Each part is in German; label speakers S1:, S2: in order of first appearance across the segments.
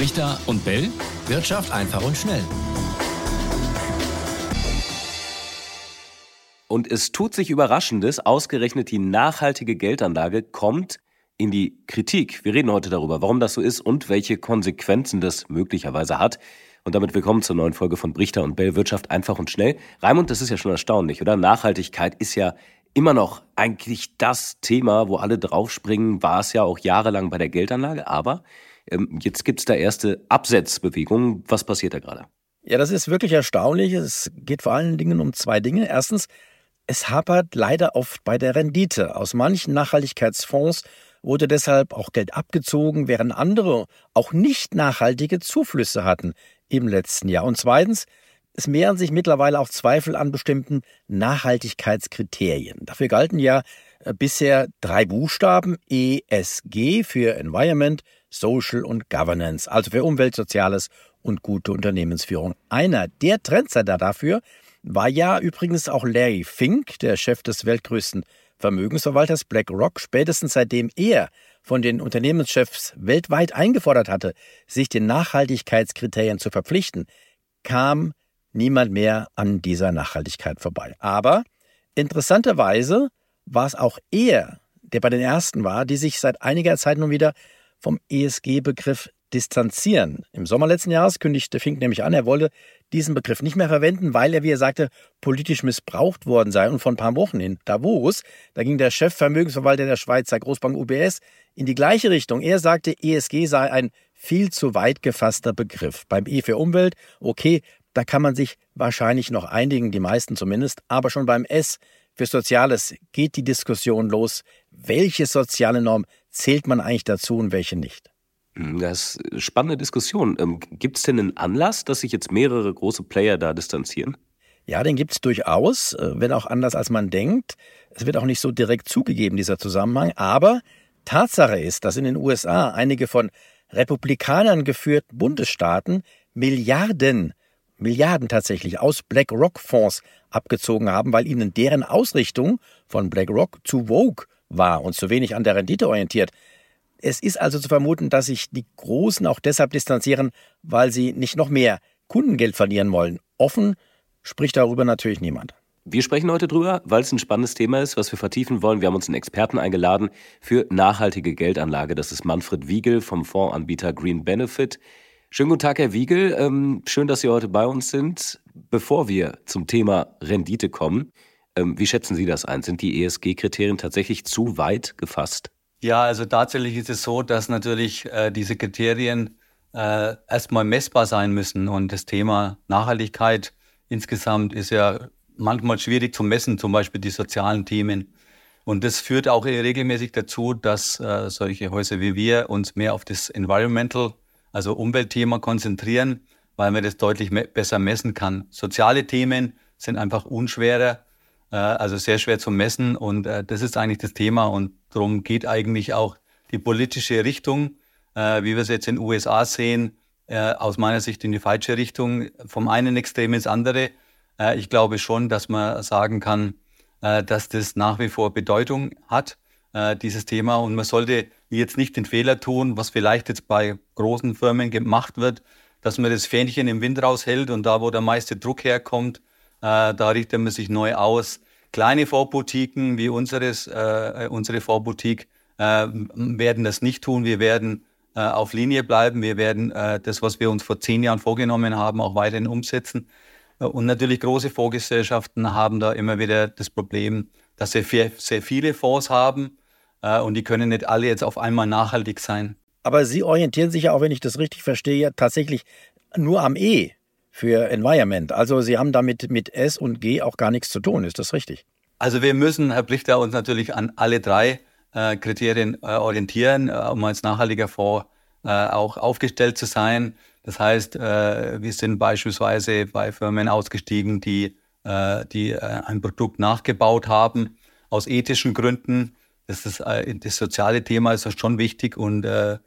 S1: Richter und Bell. Wirtschaft einfach und schnell.
S2: Und es tut sich Überraschendes. Ausgerechnet die nachhaltige Geldanlage kommt in die Kritik. Wir reden heute darüber, warum das so ist und welche Konsequenzen das möglicherweise hat. Und damit willkommen zur neuen Folge von Brichter und Bell Wirtschaft einfach und schnell. Raimund, das ist ja schon erstaunlich, oder? Nachhaltigkeit ist ja immer noch eigentlich das Thema, wo alle draufspringen, war es ja auch jahrelang bei der Geldanlage, aber jetzt gibt es da erste Absetzbewegungen. Was passiert da gerade?
S3: Ja, das ist wirklich erstaunlich. Es geht vor allen Dingen um zwei Dinge. Erstens, es hapert leider oft bei der Rendite. Aus manchen Nachhaltigkeitsfonds wurde deshalb auch Geld abgezogen, während andere auch nicht nachhaltige Zuflüsse hatten im letzten Jahr. Und zweitens, es mehren sich mittlerweile auch Zweifel an bestimmten Nachhaltigkeitskriterien. Dafür galten ja äh, bisher drei Buchstaben ESG für Environment, Social und Governance, also für Umwelt, Soziales und gute Unternehmensführung. Einer der Trendsetter dafür war ja übrigens auch Larry Fink, der Chef des weltgrößten Vermögensverwalters BlackRock, spätestens seitdem er von den Unternehmenschefs weltweit eingefordert hatte, sich den Nachhaltigkeitskriterien zu verpflichten, kam niemand mehr an dieser Nachhaltigkeit vorbei. Aber interessanterweise war es auch er, der bei den ersten war, die sich seit einiger Zeit nun wieder vom ESG-Begriff distanzieren. Im Sommer letzten Jahres kündigte Fink nämlich an, er wolle diesen Begriff nicht mehr verwenden, weil er, wie er sagte, politisch missbraucht worden sei. Und vor ein paar Wochen in Davos, da ging der Chefvermögensverwalter der Schweizer Großbank UBS in die gleiche Richtung. Er sagte, ESG sei ein viel zu weit gefasster Begriff. Beim E für Umwelt, okay, da kann man sich wahrscheinlich noch einigen, die meisten zumindest, aber schon beim S für Soziales geht die Diskussion los. Welche soziale Norm zählt man eigentlich dazu und welche nicht?
S2: Hm, das ist eine spannende Diskussion. Ähm, gibt es denn einen Anlass, dass sich jetzt mehrere große Player da distanzieren?
S3: Ja, den gibt es durchaus, äh, wenn auch anders als man denkt. Es wird auch nicht so direkt zugegeben, dieser Zusammenhang. Aber Tatsache ist, dass in den USA einige von Republikanern geführten Bundesstaaten Milliarden Milliarden tatsächlich aus BlackRock-Fonds abgezogen haben, weil ihnen deren Ausrichtung von BlackRock zu Vogue war und zu wenig an der Rendite orientiert. Es ist also zu vermuten, dass sich die Großen auch deshalb distanzieren, weil sie nicht noch mehr Kundengeld verlieren wollen. Offen spricht darüber natürlich niemand.
S2: Wir sprechen heute drüber, weil es ein spannendes Thema ist, was wir vertiefen wollen. Wir haben uns einen Experten eingeladen für nachhaltige Geldanlage. Das ist Manfred Wiegel vom Fondsanbieter Green Benefit. Schönen guten Tag, Herr Wiegel. Ähm, schön, dass Sie heute bei uns sind. Bevor wir zum Thema Rendite kommen, wie schätzen Sie das ein? Sind die ESG-Kriterien tatsächlich zu weit gefasst?
S4: Ja, also tatsächlich ist es so, dass natürlich äh, diese Kriterien äh, erstmal messbar sein müssen. Und das Thema Nachhaltigkeit insgesamt ist ja manchmal schwierig zu messen, zum Beispiel die sozialen Themen. Und das führt auch regelmäßig dazu, dass äh, solche Häuser wie wir uns mehr auf das Environmental also Umweltthema konzentrieren, weil man das deutlich me besser messen kann. Soziale Themen sind einfach unschwerer, also sehr schwer zu messen und äh, das ist eigentlich das Thema und darum geht eigentlich auch die politische Richtung, äh, wie wir es jetzt in den USA sehen, äh, aus meiner Sicht in die falsche Richtung, vom einen Extrem ins andere. Äh, ich glaube schon, dass man sagen kann, äh, dass das nach wie vor Bedeutung hat äh, dieses Thema. Und man sollte jetzt nicht den Fehler tun, was vielleicht jetzt bei großen Firmen gemacht wird, dass man das Fähnchen im Wind raushält und da, wo der meiste Druck herkommt, äh, da richtet man sich neu aus. Kleine Vorboutiquen wie unseres, äh, unsere Vorboutique äh, werden das nicht tun. Wir werden äh, auf Linie bleiben. Wir werden äh, das, was wir uns vor zehn Jahren vorgenommen haben, auch weiterhin umsetzen. Äh, und natürlich große Fondsgesellschaften haben da immer wieder das Problem, dass sie sehr viele Fonds haben äh, und die können nicht alle jetzt auf einmal nachhaltig sein.
S3: Aber Sie orientieren sich ja auch, wenn ich das richtig verstehe, tatsächlich nur am E für Environment. Also Sie haben damit mit S und G auch gar nichts zu tun. Ist das richtig?
S4: Also wir müssen, Herr Brichter, uns natürlich an alle drei äh, Kriterien äh, orientieren, äh, um als nachhaltiger Fonds äh, auch aufgestellt zu sein. Das heißt, äh, wir sind beispielsweise bei Firmen ausgestiegen, die, die ein Produkt nachgebaut haben aus ethischen Gründen das, ist, äh, das soziale Thema ist schon wichtig und äh, äh,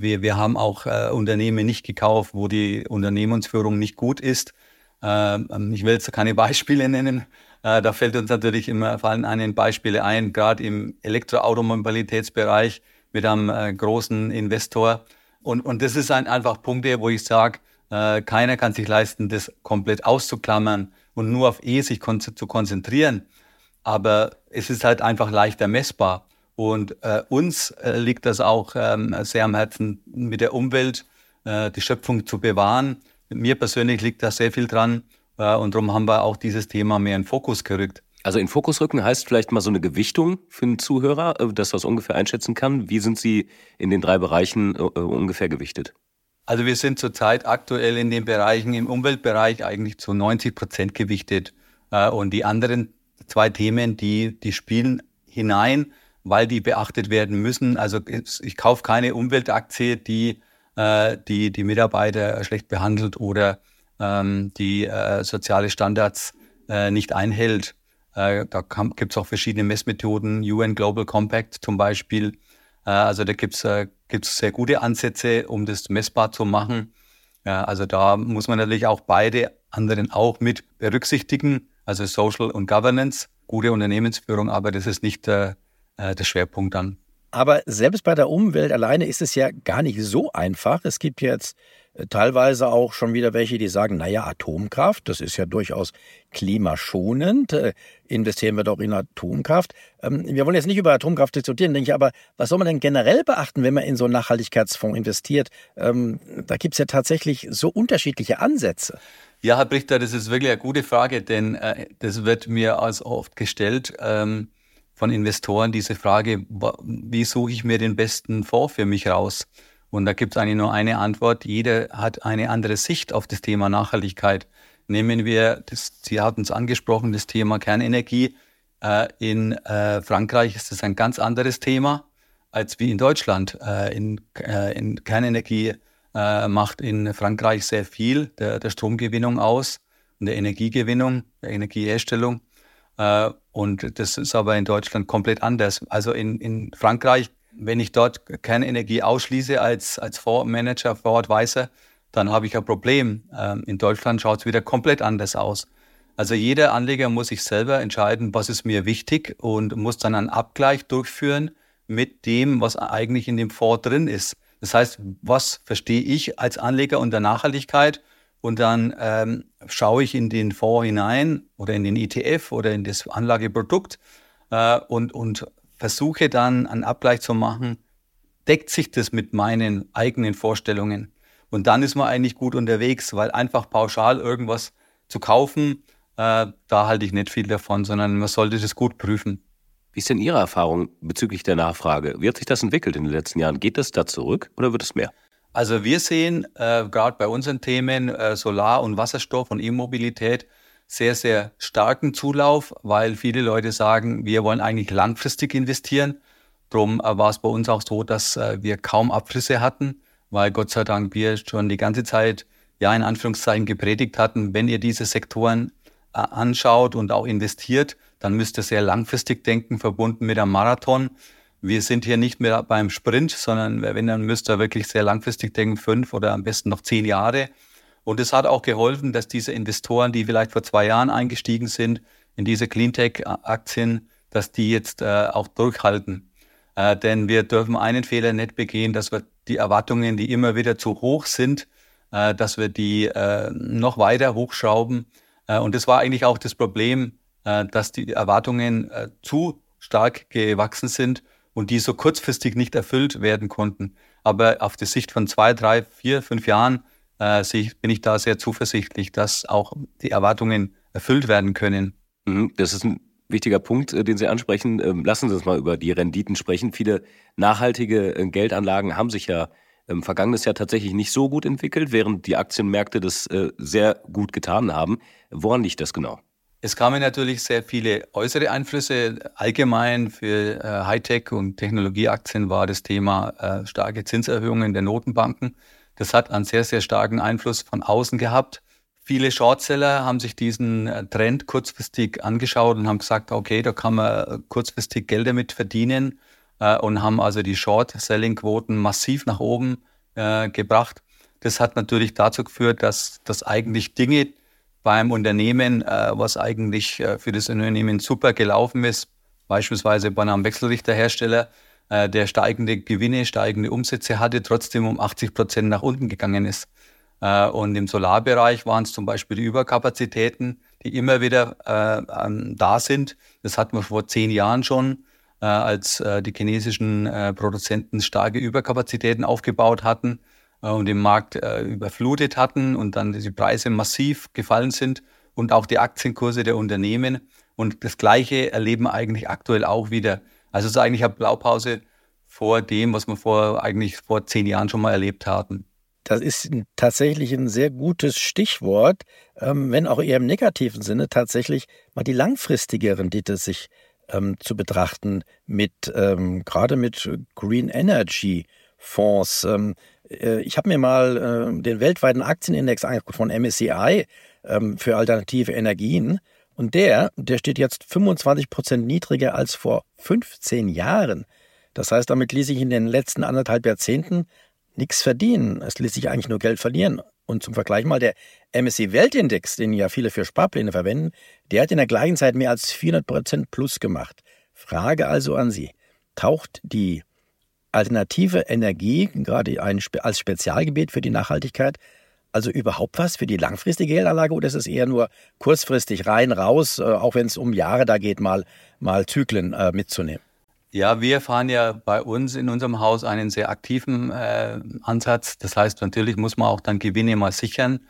S4: wir, wir haben auch äh, Unternehmen nicht gekauft, wo die Unternehmensführung nicht gut ist. Ähm, ich will jetzt keine Beispiele nennen. Äh, da fällt uns natürlich immer fallen einen Beispiele ein, gerade im Elektroautomobilitätsbereich mit einem äh, großen Investor, Und, und das ist ein, einfach Punkte, wo ich sage, äh, keiner kann sich leisten, das komplett auszuklammern und nur auf E sich kon zu konzentrieren. Aber es ist halt einfach leichter messbar. Und äh, uns äh, liegt das auch ähm, sehr am Herzen, mit der Umwelt äh, die Schöpfung zu bewahren. Mir persönlich liegt da sehr viel dran. Äh, und darum haben wir auch dieses Thema mehr in Fokus gerückt.
S2: Also in Fokus rücken heißt vielleicht mal so eine Gewichtung für einen Zuhörer, äh, dass er es ungefähr einschätzen kann. Wie sind Sie in den drei Bereichen äh, ungefähr gewichtet?
S4: Also wir sind zurzeit aktuell in den Bereichen, im Umweltbereich eigentlich zu 90 Prozent gewichtet. Und die anderen zwei Themen, die, die spielen hinein, weil die beachtet werden müssen. Also ich kaufe keine Umweltaktie, die die, die Mitarbeiter schlecht behandelt oder ähm, die äh, soziale Standards äh, nicht einhält. Äh, da gibt es auch verschiedene Messmethoden, UN Global Compact zum Beispiel. Äh, also da gibt es äh, gibt's sehr gute Ansätze, um das messbar zu machen. Also da muss man natürlich auch beide anderen auch mit berücksichtigen, also Social und Governance, gute Unternehmensführung, aber das ist nicht äh, der Schwerpunkt dann.
S3: Aber selbst bei der Umwelt alleine ist es ja gar nicht so einfach. Es gibt jetzt äh, teilweise auch schon wieder welche, die sagen, naja, Atomkraft, das ist ja durchaus klimaschonend, äh, investieren wir doch in Atomkraft. Ähm, wir wollen jetzt nicht über Atomkraft diskutieren, denke ich, aber was soll man denn generell beachten, wenn man in so einen Nachhaltigkeitsfonds investiert? Ähm, da gibt es ja tatsächlich so unterschiedliche Ansätze.
S4: Ja, Herr Brichter, das ist wirklich eine gute Frage, denn äh, das wird mir als oft gestellt ähm, von Investoren, diese Frage, wie suche ich mir den besten Fonds für mich raus? Und da gibt es eigentlich nur eine Antwort. Jeder hat eine andere Sicht auf das Thema Nachhaltigkeit. Nehmen wir, das, Sie hatten es angesprochen, das Thema Kernenergie. Äh, in äh, Frankreich ist das ein ganz anderes Thema als wie in Deutschland. Äh, in, äh, in Kernenergie äh, macht in Frankreich sehr viel der, der Stromgewinnung aus und der Energiegewinnung, der Energieherstellung. Äh, und das ist aber in Deutschland komplett anders. Also in, in Frankreich wenn ich dort Kernenergie ausschließe als, als Fondsmanager, Fondsadvisor, dann habe ich ein Problem. Ähm, in Deutschland schaut es wieder komplett anders aus. Also jeder Anleger muss sich selber entscheiden, was ist mir wichtig und muss dann einen Abgleich durchführen mit dem, was eigentlich in dem Fonds drin ist. Das heißt, was verstehe ich als Anleger unter Nachhaltigkeit? Und dann ähm, schaue ich in den Fonds hinein oder in den ETF oder in das Anlageprodukt äh, und, und versuche dann einen Abgleich zu machen, deckt sich das mit meinen eigenen Vorstellungen. Und dann ist man eigentlich gut unterwegs, weil einfach pauschal irgendwas zu kaufen, äh, da halte ich nicht viel davon, sondern man sollte das gut prüfen.
S2: Wie ist denn Ihre Erfahrung bezüglich der Nachfrage? Wie hat sich das entwickelt in den letzten Jahren? Geht das da zurück oder wird es mehr?
S4: Also wir sehen äh, gerade bei unseren Themen äh, Solar- und Wasserstoff und E-Mobilität sehr, sehr starken Zulauf, weil viele Leute sagen, wir wollen eigentlich langfristig investieren. Darum äh, war es bei uns auch so, dass äh, wir kaum Abflüsse hatten, weil Gott sei Dank wir schon die ganze Zeit, ja, in Anführungszeichen gepredigt hatten, wenn ihr diese Sektoren äh, anschaut und auch investiert, dann müsst ihr sehr langfristig denken, verbunden mit einem Marathon. Wir sind hier nicht mehr beim Sprint, sondern wenn, dann müsst ihr wirklich sehr langfristig denken, fünf oder am besten noch zehn Jahre. Und es hat auch geholfen, dass diese Investoren, die vielleicht vor zwei Jahren eingestiegen sind in diese Cleantech-Aktien, dass die jetzt äh, auch durchhalten. Äh, denn wir dürfen einen Fehler nicht begehen, dass wir die Erwartungen, die immer wieder zu hoch sind, äh, dass wir die äh, noch weiter hochschrauben. Äh, und das war eigentlich auch das Problem, äh, dass die Erwartungen zu stark gewachsen sind und die so kurzfristig nicht erfüllt werden konnten. Aber auf die Sicht von zwei, drei, vier, fünf Jahren äh, bin ich da sehr zuversichtlich, dass auch die Erwartungen erfüllt werden können.
S2: Mhm, das ist ein wichtiger Punkt, äh, den Sie ansprechen. Ähm, lassen Sie uns mal über die Renditen sprechen. Viele nachhaltige äh, Geldanlagen haben sich ja im vergangenen Jahr tatsächlich nicht so gut entwickelt, während die Aktienmärkte das äh, sehr gut getan haben. Woran liegt das genau?
S4: Es kamen natürlich sehr viele äußere Einflüsse. Allgemein für Hightech- und Technologieaktien war das Thema starke Zinserhöhungen der Notenbanken. Das hat einen sehr, sehr starken Einfluss von außen gehabt. Viele Shortseller haben sich diesen äh, Trend kurzfristig angeschaut und haben gesagt, okay, da kann man äh, kurzfristig Geld damit verdienen äh, und haben also die Short-Selling-Quoten massiv nach oben äh, gebracht. Das hat natürlich dazu geführt, dass, dass eigentlich Dinge beim Unternehmen, äh, was eigentlich äh, für das Unternehmen super gelaufen ist, beispielsweise bei einem Wechselrichterhersteller, äh, der steigende Gewinne, steigende Umsätze hatte, trotzdem um 80 Prozent nach unten gegangen ist. Äh, und im Solarbereich waren es zum Beispiel die Überkapazitäten, die immer wieder äh, ähm, da sind. Das hatten wir vor zehn Jahren schon, äh, als die chinesischen Produzenten starke Überkapazitäten aufgebaut hatten und den Markt äh, überflutet hatten und dann die Preise massiv gefallen sind und auch die Aktienkurse der Unternehmen. Und das Gleiche erleben eigentlich aktuell auch wieder. Also es ist eigentlich eine Blaupause vor dem, was wir vor, eigentlich vor zehn Jahren schon mal erlebt hatten.
S3: Das ist tatsächlich ein sehr gutes Stichwort, ähm, wenn auch eher im negativen Sinne tatsächlich mal die langfristige Rendite sich ähm, zu betrachten mit ähm, gerade mit Green Energy Fonds. Ähm, äh, ich habe mir mal äh, den weltweiten Aktienindex angeguckt von MSCI ähm, für alternative Energien und der, der steht jetzt 25 Prozent niedriger als vor 15 Jahren. Das heißt, damit ließ sich in den letzten anderthalb Jahrzehnten nichts verdienen. Es ließ sich eigentlich nur Geld verlieren. Und zum Vergleich mal der MSCI Weltindex, den ja viele für Sparpläne verwenden, der hat in der gleichen Zeit mehr als 400 Prozent plus gemacht. Frage also an Sie. Taucht die alternative Energie, gerade ein, als Spezialgebiet für die Nachhaltigkeit, also überhaupt was für die langfristige Geldanlage oder ist es eher nur kurzfristig rein, raus, äh, auch wenn es um Jahre da geht, mal, mal Zyklen äh, mitzunehmen?
S4: Ja, wir fahren ja bei uns in unserem Haus einen sehr aktiven äh, Ansatz. Das heißt, natürlich muss man auch dann Gewinne mal sichern.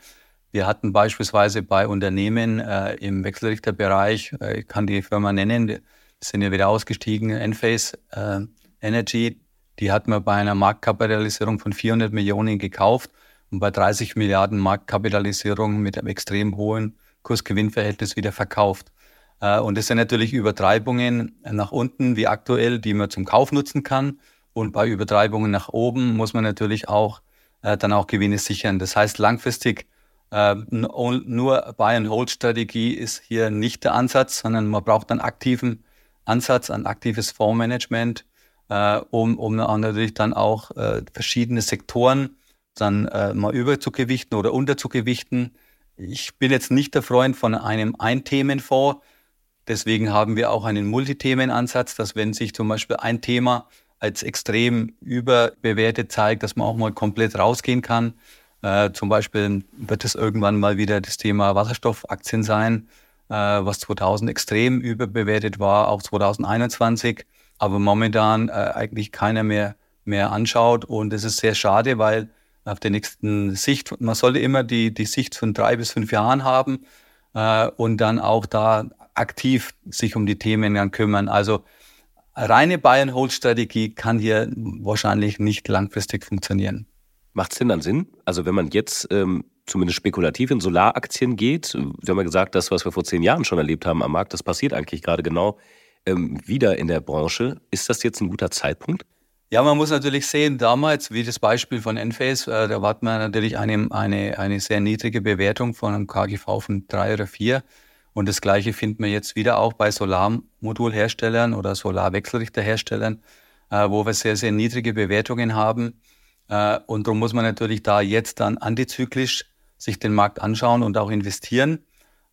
S4: Wir hatten beispielsweise bei Unternehmen äh, im Wechselrichterbereich, äh, ich kann die Firma nennen, sind ja wieder ausgestiegen, Enphase äh, Energy, die hatten wir bei einer Marktkapitalisierung von 400 Millionen gekauft und bei 30 Milliarden Marktkapitalisierung mit einem extrem hohen Kursgewinnverhältnis wieder verkauft. Äh, und das sind natürlich Übertreibungen nach unten, wie aktuell, die man zum Kauf nutzen kann. Und bei Übertreibungen nach oben muss man natürlich auch äh, dann auch Gewinne sichern. Das heißt, langfristig äh, nur Buy-and-Hold-Strategie ist hier nicht der Ansatz, sondern man braucht einen aktiven Ansatz, ein aktives Fondsmanagement, um, um natürlich dann auch verschiedene Sektoren dann mal überzugewichten oder unterzugewichten. Ich bin jetzt nicht der Freund von einem Ein-Themenfonds, Deswegen haben wir auch einen Multithemenansatz, dass wenn sich zum Beispiel ein Thema als extrem überbewertet zeigt, dass man auch mal komplett rausgehen kann. Äh, zum Beispiel wird es irgendwann mal wieder das Thema Wasserstoffaktien sein, äh, was 2000 extrem überbewertet war, auch 2021, aber momentan äh, eigentlich keiner mehr, mehr anschaut. Und es ist sehr schade, weil auf der nächsten Sicht, man sollte immer die, die Sicht von drei bis fünf Jahren haben äh, und dann auch da aktiv sich um die Themen dann kümmern. Also reine Buy-and-Hold-Strategie kann hier wahrscheinlich nicht langfristig funktionieren.
S2: Macht es denn dann Sinn? Also wenn man jetzt ähm, zumindest spekulativ in Solaraktien geht, wir haben ja gesagt, das, was wir vor zehn Jahren schon erlebt haben am Markt, das passiert eigentlich gerade genau ähm, wieder in der Branche. Ist das jetzt ein guter Zeitpunkt?
S4: Ja, man muss natürlich sehen, damals, wie das Beispiel von Enphase, äh, da hat man natürlich eine, eine, eine sehr niedrige Bewertung von einem KGV von drei oder vier. Und das Gleiche finden wir jetzt wieder auch bei Solarmodulherstellern oder Solarwechselrichterherstellern, äh, wo wir sehr, sehr niedrige Bewertungen haben. Äh, und darum muss man natürlich da jetzt dann antizyklisch sich den Markt anschauen und auch investieren.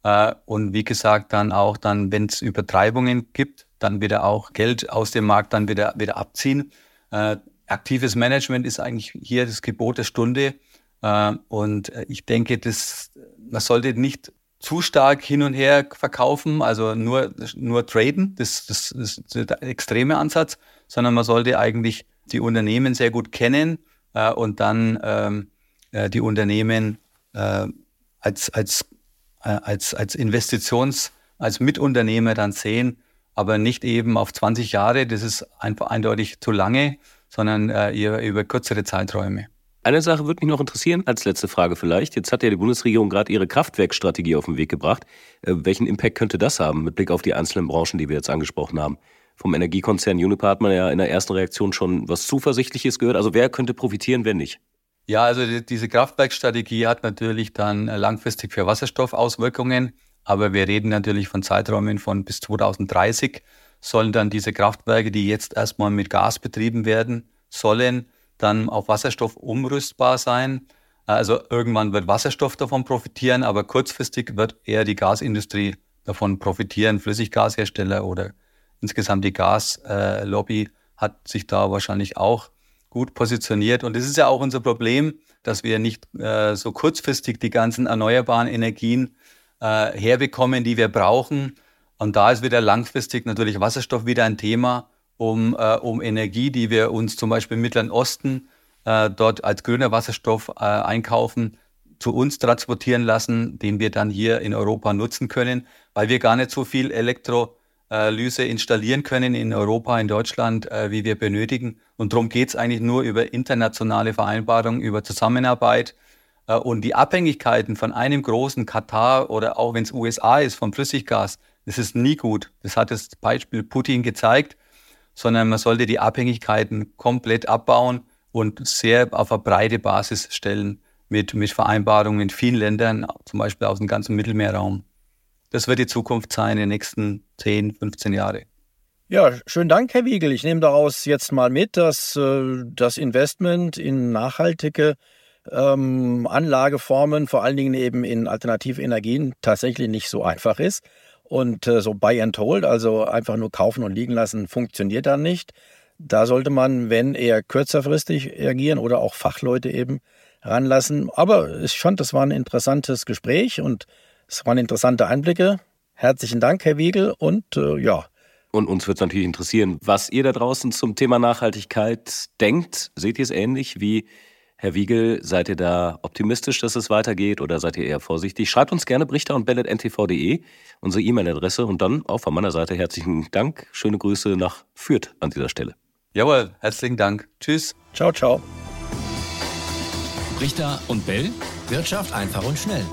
S4: Äh, und wie gesagt, dann auch dann, wenn es Übertreibungen gibt, dann wieder auch Geld aus dem Markt dann wieder, wieder abziehen. Äh, aktives Management ist eigentlich hier das Gebot der Stunde. Äh, und ich denke, das, man sollte nicht zu stark hin und her verkaufen, also nur, nur traden, das, das, das ist der extreme Ansatz, sondern man sollte eigentlich die Unternehmen sehr gut kennen und dann ähm, äh, die Unternehmen äh, als, als, als, als Investitions-, als Mitunternehmer dann sehen, aber nicht eben auf 20 Jahre, das ist einfach eindeutig zu lange, sondern äh, über, über kürzere Zeiträume.
S2: Eine Sache würde mich noch interessieren, als letzte Frage vielleicht. Jetzt hat ja die Bundesregierung gerade ihre Kraftwerkstrategie auf den Weg gebracht. Äh, welchen Impact könnte das haben mit Blick auf die einzelnen Branchen, die wir jetzt angesprochen haben? Vom Energiekonzern Uniper hat man ja in der ersten Reaktion schon was Zuversichtliches gehört. Also wer könnte profitieren, wer nicht?
S4: Ja, also die, diese Kraftwerkstrategie hat natürlich dann äh, langfristig für Wasserstoff Auswirkungen. Aber wir reden natürlich von Zeiträumen von bis 2030 sollen dann diese Kraftwerke, die jetzt erstmal mit Gas betrieben werden sollen, dann auf Wasserstoff umrüstbar sein. Also irgendwann wird Wasserstoff davon profitieren, aber kurzfristig wird eher die Gasindustrie davon profitieren, Flüssiggashersteller oder insgesamt die Gaslobby hat sich da wahrscheinlich auch gut positioniert. Und das ist ja auch unser Problem, dass wir nicht äh, so kurzfristig die ganzen erneuerbaren Energien äh, herbekommen, die wir brauchen. Und da ist wieder langfristig natürlich Wasserstoff wieder ein Thema, um, äh, um Energie, die wir uns zum Beispiel im Mittleren Osten äh, dort als grüner Wasserstoff äh, einkaufen, zu uns transportieren lassen, den wir dann hier in Europa nutzen können, weil wir gar nicht so viel Elektrolyse installieren können in Europa, in Deutschland, äh, wie wir benötigen. Und darum geht es eigentlich nur über internationale Vereinbarungen, über Zusammenarbeit. Äh, und die Abhängigkeiten von einem großen Katar oder auch wenn es USA ist, vom Flüssiggas, das ist nie gut. Das hat das Beispiel Putin gezeigt, sondern man sollte die Abhängigkeiten komplett abbauen und sehr auf eine breite Basis stellen mit, mit Vereinbarungen in vielen Ländern, zum Beispiel aus dem ganzen Mittelmeerraum. Das wird die Zukunft sein in den nächsten 10, 15 Jahre.
S3: Ja, schönen Dank, Herr Wiegel. Ich nehme daraus jetzt mal mit, dass äh, das Investment in nachhaltige ähm, Anlageformen, vor allen Dingen eben in alternative Energien, tatsächlich nicht so einfach ist. Und äh, so buy and hold, also einfach nur kaufen und liegen lassen, funktioniert dann nicht. Da sollte man, wenn eher kürzerfristig reagieren oder auch Fachleute eben ranlassen. Aber ich fand, das war ein interessantes Gespräch und es waren interessante Einblicke. Herzlichen Dank, Herr Wiegel. Und äh, ja.
S2: Und uns wird es natürlich interessieren, was ihr da draußen zum Thema Nachhaltigkeit denkt. Seht ihr es ähnlich wie Herr Wiegel? Seid ihr da optimistisch, dass es weitergeht oder seid ihr eher vorsichtig? Schreibt uns gerne brichter und bellet.ntv.de, unsere E-Mail-Adresse. Und dann auch von meiner Seite herzlichen Dank. Schöne Grüße nach Fürth an dieser Stelle.
S4: Jawohl, herzlichen Dank. Tschüss.
S3: Ciao, ciao.
S1: Richter und Bell. Wirtschaft einfach und schnell.